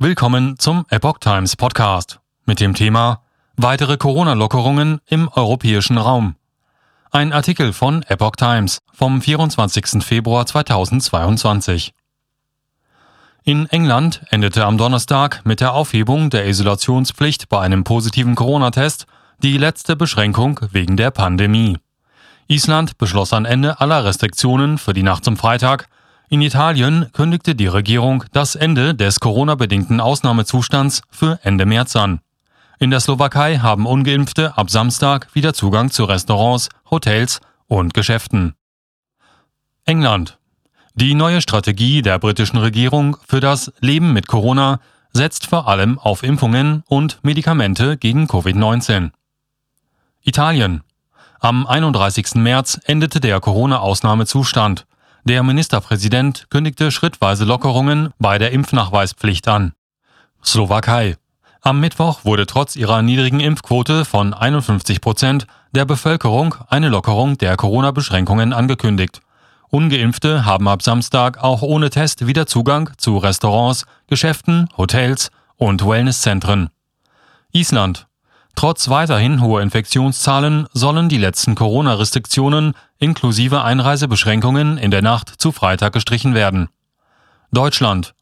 Willkommen zum Epoch Times Podcast mit dem Thema Weitere Corona-Lockerungen im europäischen Raum. Ein Artikel von Epoch Times vom 24. Februar 2022. In England endete am Donnerstag mit der Aufhebung der Isolationspflicht bei einem positiven Corona-Test die letzte Beschränkung wegen der Pandemie. Island beschloss ein Ende aller Restriktionen für die Nacht zum Freitag in Italien kündigte die Regierung das Ende des Corona-bedingten Ausnahmezustands für Ende März an. In der Slowakei haben ungeimpfte ab Samstag wieder Zugang zu Restaurants, Hotels und Geschäften. England. Die neue Strategie der britischen Regierung für das Leben mit Corona setzt vor allem auf Impfungen und Medikamente gegen Covid-19. Italien. Am 31. März endete der Corona-Ausnahmezustand. Der Ministerpräsident kündigte schrittweise Lockerungen bei der Impfnachweispflicht an. Slowakei. Am Mittwoch wurde trotz ihrer niedrigen Impfquote von 51 Prozent der Bevölkerung eine Lockerung der Corona-Beschränkungen angekündigt. Ungeimpfte haben ab Samstag auch ohne Test wieder Zugang zu Restaurants, Geschäften, Hotels und Wellnesszentren. Island. Trotz weiterhin hoher Infektionszahlen sollen die letzten Corona-Restriktionen inklusive Einreisebeschränkungen in der Nacht zu Freitag gestrichen werden. Deutschland.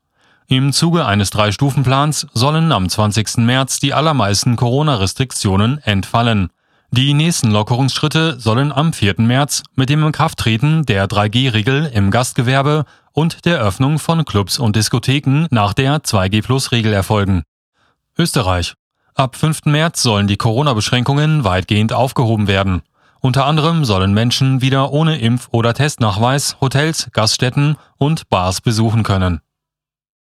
Im Zuge eines Drei-Stufen-Plans sollen am 20. März die allermeisten Corona-Restriktionen entfallen. Die nächsten Lockerungsschritte sollen am 4. März mit dem Inkrafttreten der 3G-Regel im Gastgewerbe und der Öffnung von Clubs und Diskotheken nach der 2G-Plus-Regel erfolgen. Österreich. Ab 5. März sollen die Corona-Beschränkungen weitgehend aufgehoben werden. Unter anderem sollen Menschen wieder ohne Impf- oder Testnachweis Hotels, Gaststätten und Bars besuchen können.